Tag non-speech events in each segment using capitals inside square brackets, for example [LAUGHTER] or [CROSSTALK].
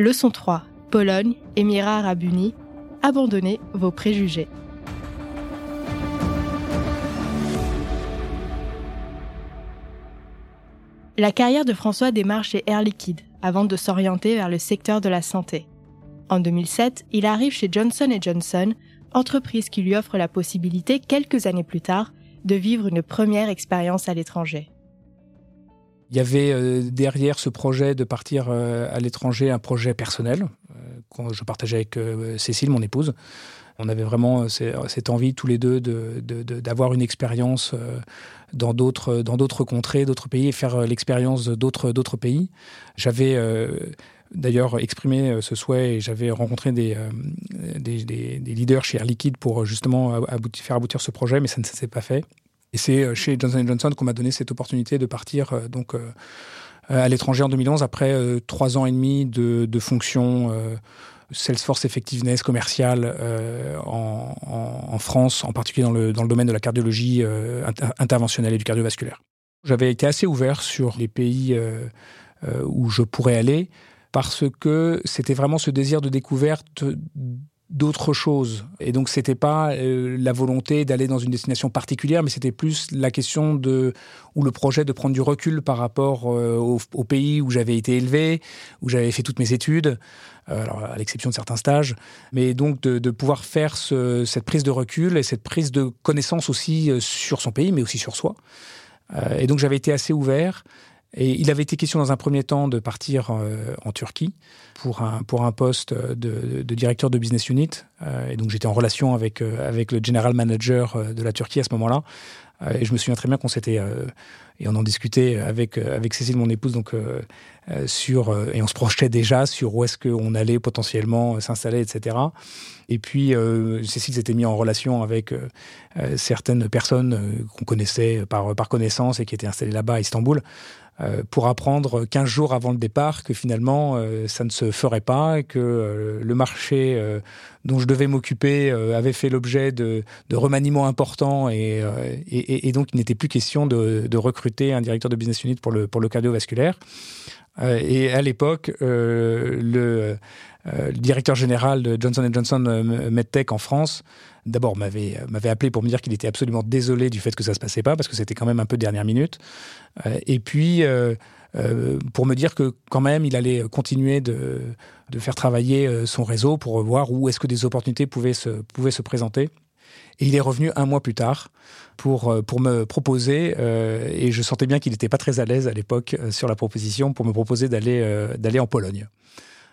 Leçon 3. Pologne, Émirats arabes unis. Abandonnez vos préjugés. La carrière de François démarre chez Air Liquide avant de s'orienter vers le secteur de la santé. En 2007, il arrive chez Johnson Johnson, entreprise qui lui offre la possibilité, quelques années plus tard, de vivre une première expérience à l'étranger. Il y avait euh, derrière ce projet de partir euh, à l'étranger un projet personnel euh, que je partageais avec Cécile, mon épouse. On avait vraiment cette envie tous les deux d'avoir une expérience dans d'autres contrées, d'autres pays et faire l'expérience d'autres pays. J'avais d'ailleurs exprimé ce souhait et j'avais rencontré des, leaders chez Air Liquide pour justement faire aboutir ce projet, mais ça ne s'est pas fait. Et c'est euh, chez Johnson Johnson qu'on m'a donné cette opportunité de partir euh, donc euh, à l'étranger en 2011 après trois ans et demi de, de fonction Salesforce Effectiveness commerciale en, France, en particulier dans le, dans le domaine de la cardiologie interventionnelle et du cardiovasculaire. J'avais été assez ouvert sur les pays où je pourrais aller parce que c'était vraiment ce désir de découverte d'autres choses. Et donc, c'était pas euh, la volonté d'aller dans une destination particulière, mais c'était plus la question de, ou le projet de prendre du recul par rapport euh, au, pays où j'avais été élevé, où j'avais fait toutes mes études, euh, alors à l'exception de certains stages, mais donc de, de pouvoir faire ce, cette prise de recul et cette prise de connaissance aussi sur son pays, mais aussi sur soi. et donc, j'avais été assez ouvert. Et il avait été question dans un premier temps de partir euh, en Turquie pour un, pour un poste de, de directeur de business unit. Euh, et donc j'étais en relation avec, euh, avec le general manager de la Turquie à ce moment-là. et je me souviens très bien qu'on s'était et on en discutait avec avec Cécile, mon épouse, donc sur et on se projetait déjà sur où est-ce qu'on allait potentiellement s'installer, etc. Et puis Cécile s'était mis en relation avec certaines personnes qu'on connaissait par par connaissance et qui étaient installées là-bas à Istanbul. Euh, pour apprendre 15 jours avant le départ que finalement euh, ça ne se ferait pas, que euh, le marché dont je devais m'occuper avait fait l'objet de, de, remaniements importants et, et, donc il n'était plus question de, de, recruter un directeur de business unit pour le, pour le cardiovasculaire. Et à l'époque, le, le, directeur général de Johnson Johnson MedTech en France d'abord m'avait m'avait appelé pour me dire qu'il était absolument désolé du fait que ça se passait pas parce que c'était quand même un peu dernière minute. Euh, et puis euh, euh, pour me dire que quand même il allait continuer de, de faire travailler son réseau pour voir où est-ce que des opportunités pouvaient se pouvaient se présenter. Et il est revenu un mois plus tard pour, pour me proposer, et je sentais bien qu'il n'était pas très à l'aise à l'époque sur la proposition, pour me proposer d'aller en Pologne.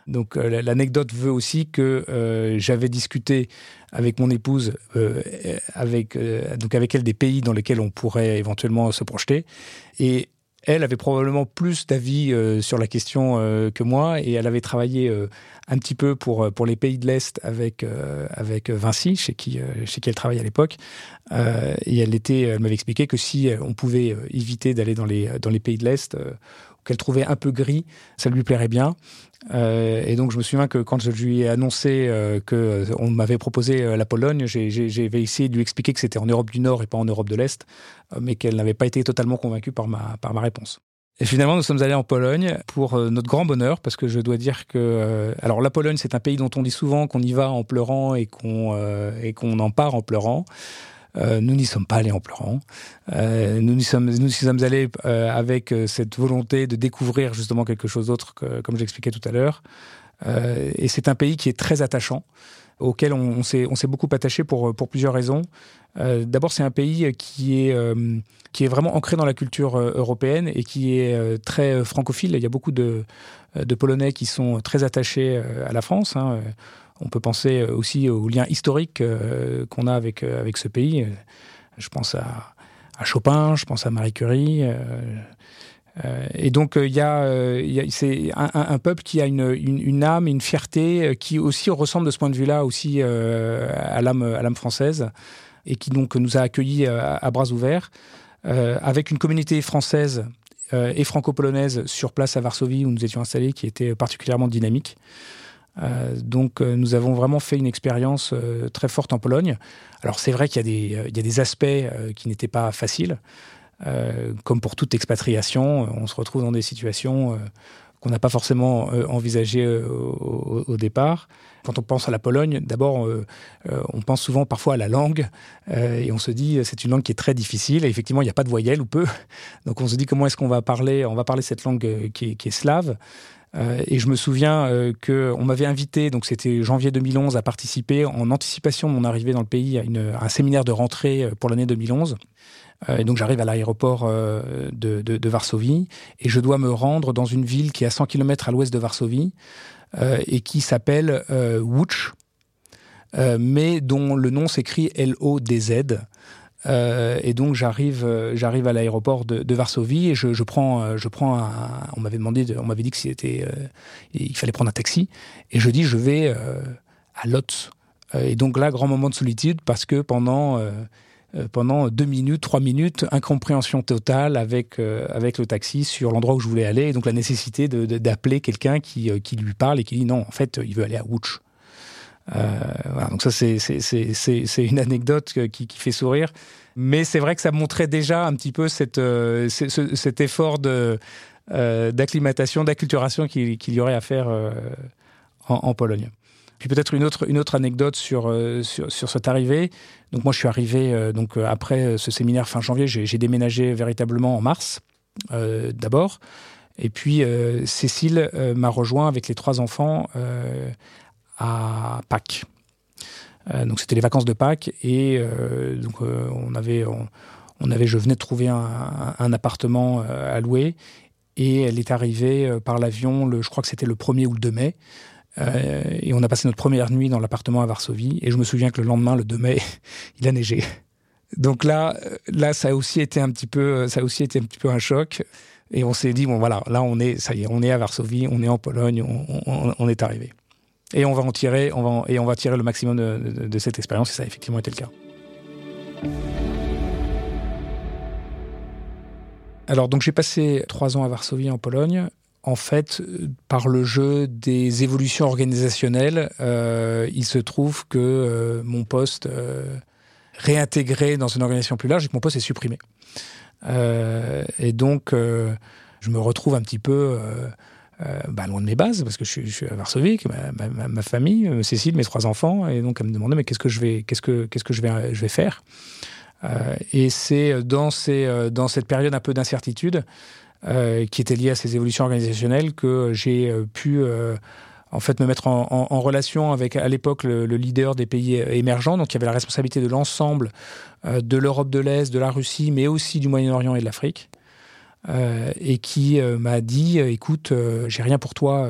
Donc euh, l'anecdote veut aussi que euh, j'avais discuté avec mon épouse, euh, avec donc avec elle des pays dans lesquels on pourrait éventuellement se projeter, et elle avait probablement plus d'avis sur la question que moi, et elle avait travaillé un petit peu pour pour les pays de l'est avec avec Vinci, chez qui chez qui elle travaillait à l'époque, et elle elle m'avait expliqué que si on pouvait éviter d'aller dans les dans les pays de l'est qu'elle trouvait un peu gris, ça lui plairait bien. Euh, et donc je me souviens que quand je lui ai annoncé euh, que euh, on m'avait proposé euh, la Pologne, j'ai essayé de lui expliquer que c'était en Europe du Nord et pas en Europe de l'Est, mais qu'elle n'avait pas été totalement convaincue par ma, réponse. Et finalement, nous sommes allés en Pologne pour notre grand bonheur, parce que je dois dire que, alors la Pologne, c'est un pays dont on dit souvent qu'on y va en pleurant et qu'on en part en pleurant. Euh, nous n'y sommes pas allés en pleurant. Euh, nous, y sommes, nous sommes allés euh, avec cette volonté de découvrir justement quelque chose d'autre, comme j'expliquais tout à l'heure. et c'est un pays qui est très attachant auquel on, s'est beaucoup attaché pour, plusieurs raisons. D'abord, c'est un pays qui est, vraiment ancré dans la culture européenne et qui est très francophile. Il y a beaucoup de, de Polonais qui sont très attachés à la France. Hein. On peut penser aussi aux liens historiques euh, qu'on a avec, euh, avec ce pays. Je pense à, Chopin, je pense à Marie Curie. Euh, et donc, y a, c'est un, peuple qui a une, âme, une fierté, qui aussi ressemble de ce point de vue-là aussi à l'âme, française, et qui donc nous a accueillis à bras ouverts, avec une communauté française et franco-polonaise sur place à Varsovie où nous étions installés, qui était particulièrement dynamique. Euh, donc euh, nous avons vraiment fait une expérience euh, très forte en Pologne. Alors c'est vrai qu'il y, a des aspects qui n'étaient pas faciles. comme pour toute expatriation, on se retrouve dans des situations qu'on n'a pas forcément envisagé au, départ. Quand on pense à la Pologne, d'abord, on pense souvent parfois à la langue et on se dit c'est une langue qui est très difficile. Et effectivement, il n'y a pas de voyelles ou peu. [LAUGHS] Donc on se dit comment est-ce qu'on va parler On va parler cette langue qui est slave? Euh, et je me souviens euh, qu'on m'avait invité, donc c'était janvier 2011, à participer en anticipation de mon arrivée dans le pays à, un séminaire de rentrée euh, pour l'année 2011. et donc j'arrive à l'aéroport de, Varsovie et je dois me rendre dans une ville qui est à 100 km à l'ouest de Varsovie et qui s'appelle Łódź, mais dont le nom s'écrit L-O-D-Z. Euh, et donc j'arrive, euh, j'arrive à l'aéroport de, Varsovie et je, prends, euh, je prends un, on m'avait demandé, on m'avait dit que c'était, il fallait prendre un taxi et je dis je vais à Lotz. et donc là grand moment de solitude parce que pendant pendant deux minutes, trois minutes, incompréhension totale avec avec le taxi sur l'endroit où je voulais aller et donc la nécessité d'appeler quelqu'un qui qui lui parle et qui dit non en fait il veut aller à Łódź. Euh, donc ça, c'est une anecdote qui, fait sourire. Mais c'est vrai que ça montrait déjà un petit peu euh, cet effort euh, d'acclimatation, d'acculturation qu'il y aurait à faire en, Pologne. Puis peut-être une autre, une autre anecdote sur, sur, sur, cette arrivée. Donc moi, je suis arrivé donc après ce séminaire fin janvier. J'ai déménagé véritablement en mars, d'abord. Et puis Cécile m'a rejoint avec les trois enfants à Pâques. Euh, donc c'était les vacances de Pâques et euh, donc euh, on avait on, avait je venais de trouver un, appartement à louer et elle est arrivée par l'avion je crois que c'était le 1er ou le 2 mai et on a passé notre première nuit dans l'appartement à Varsovie et je me souviens que le lendemain le 2 mai [LAUGHS] il a neigé. Donc là là ça a aussi été un petit peu ça a aussi été un petit peu un choc et on s'est dit bon voilà là on est ça y est on est à Varsovie on est en Pologne on est arrivé. Et on va en tirer, on va, et on va tirer le maximum de, cette expérience, et ça a effectivement été le cas. Alors, donc j'ai passé trois ans à Varsovie, en Pologne. En fait, par le jeu des évolutions organisationnelles, euh, il se trouve que euh, mon poste euh, réintégré dans une organisation plus large mon poste est supprimé. et donc, je me retrouve un petit peu euh, bah, loin de mes bases, parce que je suis, à Varsovie, ma, famille, euh, Cécile, mes trois enfants, et donc elle me demandait mais qu'est-ce que je vais, qu'est-ce que, qu'est-ce que je vais, je vais faire? Euh, Et c'est dans ces, dans cette période un peu d'incertitude qui était liée à ces évolutions organisationnelles que j'ai pu en fait me mettre en, relation avec à l'époque le, le, leader des pays émergents, donc qui avait la responsabilité de l'ensemble de l'Europe de l'Est, de la Russie, mais aussi du Moyen-Orient et de l'Afrique. Euh, et qui euh, m'a dit euh, écoute, j'ai rien pour toi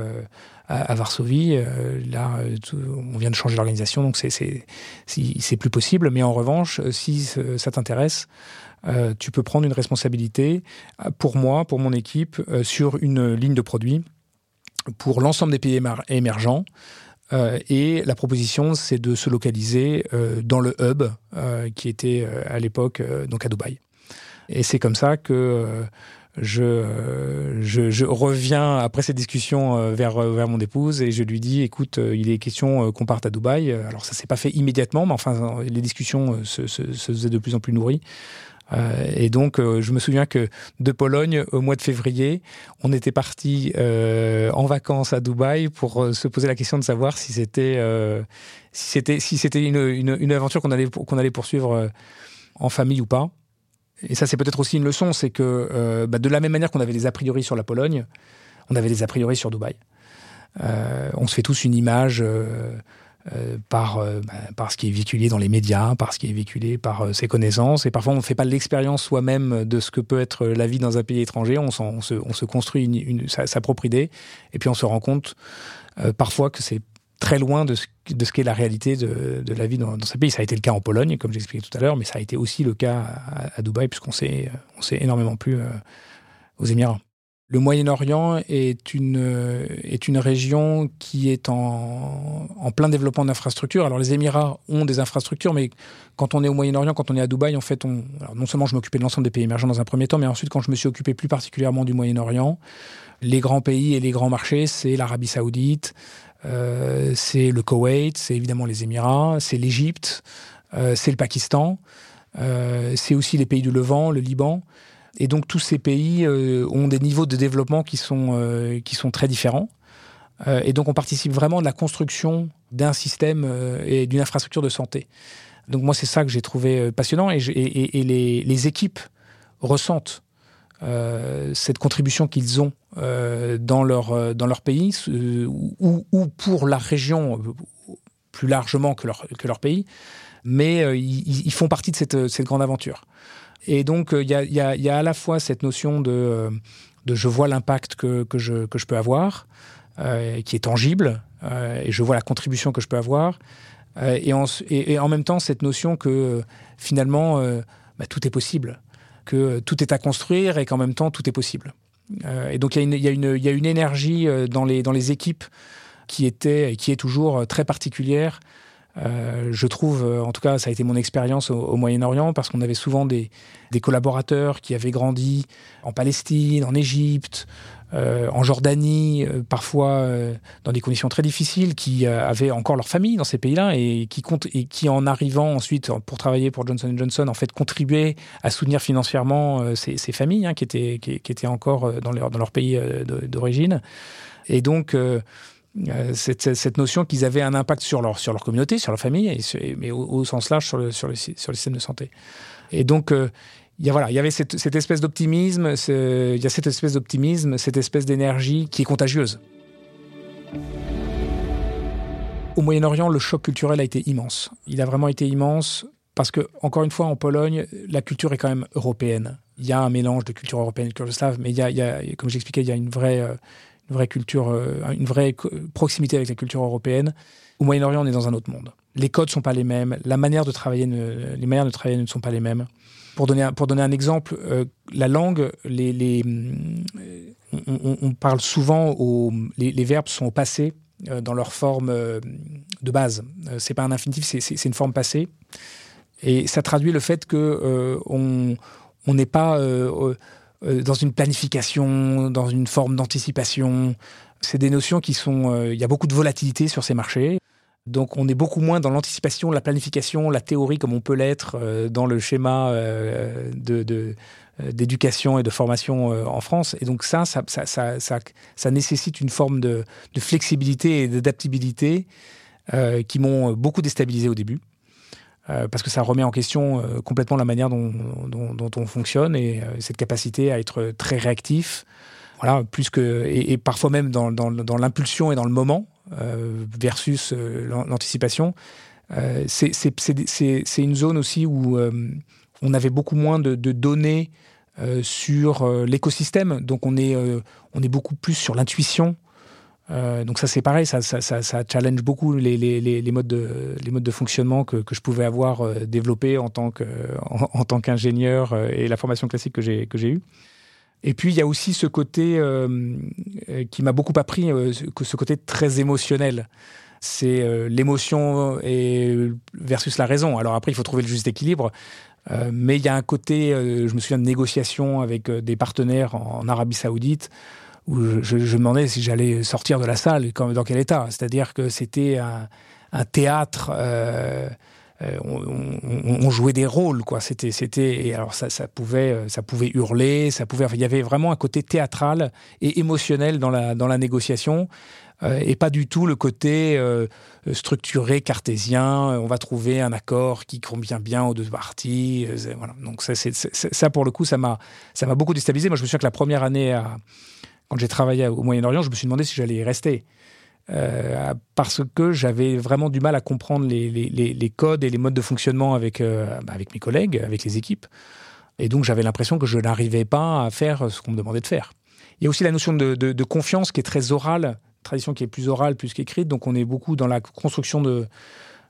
à, Varsovie. là, on vient de changer l'organisation, donc c'est plus possible. Mais en revanche, si ça t'intéresse, tu peux prendre une responsabilité pour moi, pour mon équipe, sur une ligne de produits pour l'ensemble des pays émergents. et la proposition, c'est de se localiser dans le hub qui était à l'époque donc à Dubaï. Et c'est comme ça que je, je, je, reviens après cette discussion euh, vers, euh, vers mon épouse et je lui dis écoute, euh, il est question qu'on parte à Dubaï. Alors ça s'est pas fait immédiatement, mais enfin les discussions se, se, se faisaient de plus en plus nourries. Euh, et donc, je me souviens que de Pologne, au mois de février, on était parti euh, en vacances à Dubaï pour se poser la question de savoir si c'était si c'était si c'était une, une, une, aventure qu'on allait qu'on allait poursuivre en famille ou pas et ça c'est peut-être aussi une leçon, c'est que euh, bah, de la même manière qu'on avait des a priori sur la Pologne, on avait des a priori sur Dubaï. Euh, on se fait tous une image euh, par, bah, par ce qui est véhiculé dans les médias, par ce qui est véhiculé par ses connaissances, et parfois on ne fait pas l'expérience soi-même de ce que peut être la vie dans un pays étranger, on, se, on se, construit une, sa, sa, propre idée, et puis on se rend compte parfois que c'est très loin de ce, de ce qu'est la réalité de, de la vie dans, dans, ce pays. Ça a été le cas en Pologne, comme j'expliquais tout à l'heure, mais ça a été aussi le cas à, Dubaï, puisqu'on s'est, on énormément plu euh, aux Émirats. Le Moyen-Orient est une, est une région qui est en, en plein développement d'infrastructures. Alors les Émirats ont des infrastructures, mais quand on est au Moyen-Orient, quand on est à Dubaï, en fait, non seulement je m'occupais de l'ensemble des pays émergents dans un premier temps, mais ensuite quand je me suis occupé plus particulièrement du Moyen-Orient, les grands pays et les grands marchés, c'est l'Arabie saoudite, euh, c'est le Koweït, c'est évidemment les Émirats, c'est l'Égypte, euh, c'est le Pakistan, euh, c'est aussi les pays du Levant, le Liban. Et donc tous ces pays ont des niveaux de développement qui sont, qui sont très différents. et donc on participe vraiment de la construction d'un système et d'une infrastructure de santé. Donc moi c'est ça que j'ai trouvé passionnant et, et, les, les, équipes ressentent euh, cette contribution qu'ils ont euh, dans, leur, euh, dans leur pays ou, ou, pour la région plus largement que leur, que leur pays, mais ils, font partie de cette, cette grande aventure. Et donc il y a, y, y, a, à la fois cette notion de, de je vois l'impact que, que, je, que je peux avoir, qui est tangible, et je vois la contribution que je peux avoir, et en, et, en même temps cette notion que finalement bah, tout est possible que tout est à construire et qu'en même temps tout est possible. Euh, et donc il y, a une énergie euh, dans les, équipes qui était et qui est toujours euh, très particulière. je trouve, en tout cas, ça a été mon expérience au, Moyen-Orient parce qu'on avait souvent des, collaborateurs qui avaient grandi en Palestine, en Égypte, euh, en Jordanie, euh, parfois euh, dans des conditions très difficiles, qui avaient encore leur famille dans ces pays-là et qui en arrivant ensuite pour travailler pour Johnson Johnson en fait contribuaient à soutenir financièrement ces, familles hein, qui étaient encore dans leur pays d'origine. Et donc cette, notion qu'ils avaient un impact sur leur, communauté, sur leur famille, mais au, sens large sur le, sur, sur le système de santé. Et donc, il y, voilà, il y avait cette, espèce d'optimisme, il y a cette espèce d'optimisme, cette espèce d'énergie qui est contagieuse. Au Moyen-Orient, le choc culturel a été immense. Il a vraiment été immense parce que, encore une fois, en Pologne, la culture est quand même européenne. Il y a un mélange de culture européenne et de culture slave, mais y a, y a comme j'expliquais, il y a une vraie, une vraie culture, euh, une vraie proximité avec la culture européenne. Au Moyen-Orient, on est dans un autre monde. Les codes sont pas les mêmes, la manière de travailler, les manières de travailler ne sont pas les mêmes. Pour donner pour donner un exemple, euh, la langue, les, euh, on, parle souvent, au, les, les, verbes sont au passé euh, dans leur forme de base. c'est pas un infinitif, c'est une forme passée. Et ça traduit le fait que on n'est pas dans une planification, dans une forme d'anticipation. C'est des notions qui sont. Il y a beaucoup de volatilité sur ces marchés. Donc on est beaucoup moins dans l'anticipation, la planification, la théorie comme on peut l'être euh, dans le schéma euh, euh, d'éducation et de formation en France. Et donc ça, ça, nécessite une forme de, flexibilité et d'adaptabilité qui m'ont beaucoup déstabilisé au début. parce que ça remet en question complètement la manière dont, on fonctionne et cette capacité à être très réactif, voilà, plus que et, parfois même dans, l'impulsion et dans le moment versus euh, l'anticipation. Euh, c'est une zone aussi où on avait beaucoup moins de, données sur l'écosystème, donc on est beaucoup plus sur l'intuition. Euh, donc ça c'est pareil, ça, challenge beaucoup les, les, modes de, fonctionnement que, je pouvais avoir euh, développés en tant qu'ingénieur et la formation classique que j'ai eue. Et puis il y a aussi ce côté euh, euh, qui m'a beaucoup appris, euh, ce côté très émotionnel. C'est l'émotion versus la raison. Alors après, il faut trouver le juste équilibre. mais il y a un côté, je me souviens de négociations avec des partenaires en, Arabie Saoudite où je, me demandais si j'allais sortir de la salle, dans quel état. C'est-à-dire que c'était un, théâtre euh, on, jouait des rôles, quoi. C'était, c'était, et alors ça, pouvait, euh, ça pouvait hurler, ça pouvait. il y avait vraiment un côté théâtral et émotionnel dans la dans la négociation. Euh, et pas du tout le côté structuré cartésien. On va trouver un accord qui convient bien aux deux parties. voilà. Donc ça, ça pour le coup, ça m'a, ça m'a beaucoup déstabilisé. Moi, je me souviens que la première année, quand j'ai travaillé au Moyen-Orient, je me suis demandé si j'allais y rester. Euh, parce que j'avais vraiment du mal à comprendre les, codes et les modes de fonctionnement avec, euh, bah, avec mes collègues, avec les équipes. Et donc j'avais l'impression que je n'arrivais pas à faire ce qu'on me demandait de faire. Il y a aussi la notion de, confiance qui est très orale, tradition qui est plus orale plus qu'écrite, donc on est beaucoup dans la construction de,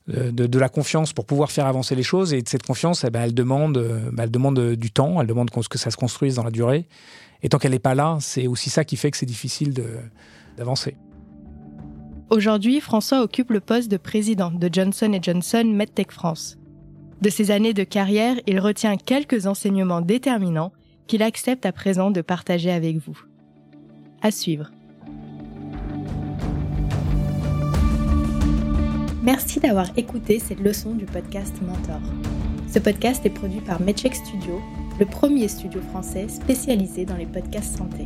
la confiance pour pouvoir faire avancer les choses. Et cette confiance, eh ben, elle, demande, bah, elle demande du temps, elle demande que ça se construise dans la durée. Et tant qu'elle n'est pas là, c'est aussi ça qui fait que c'est difficile d'avancer. Aujourd'hui, François occupe le poste de président de Johnson Johnson MedTech France. De ses années de carrière, il retient quelques enseignements déterminants qu'il accepte à présent de partager avec vous. À suivre. Merci d'avoir écouté cette leçon du podcast Mentor. Ce podcast est produit par MedCheck Studio le premier studio français spécialisé dans les podcasts santé.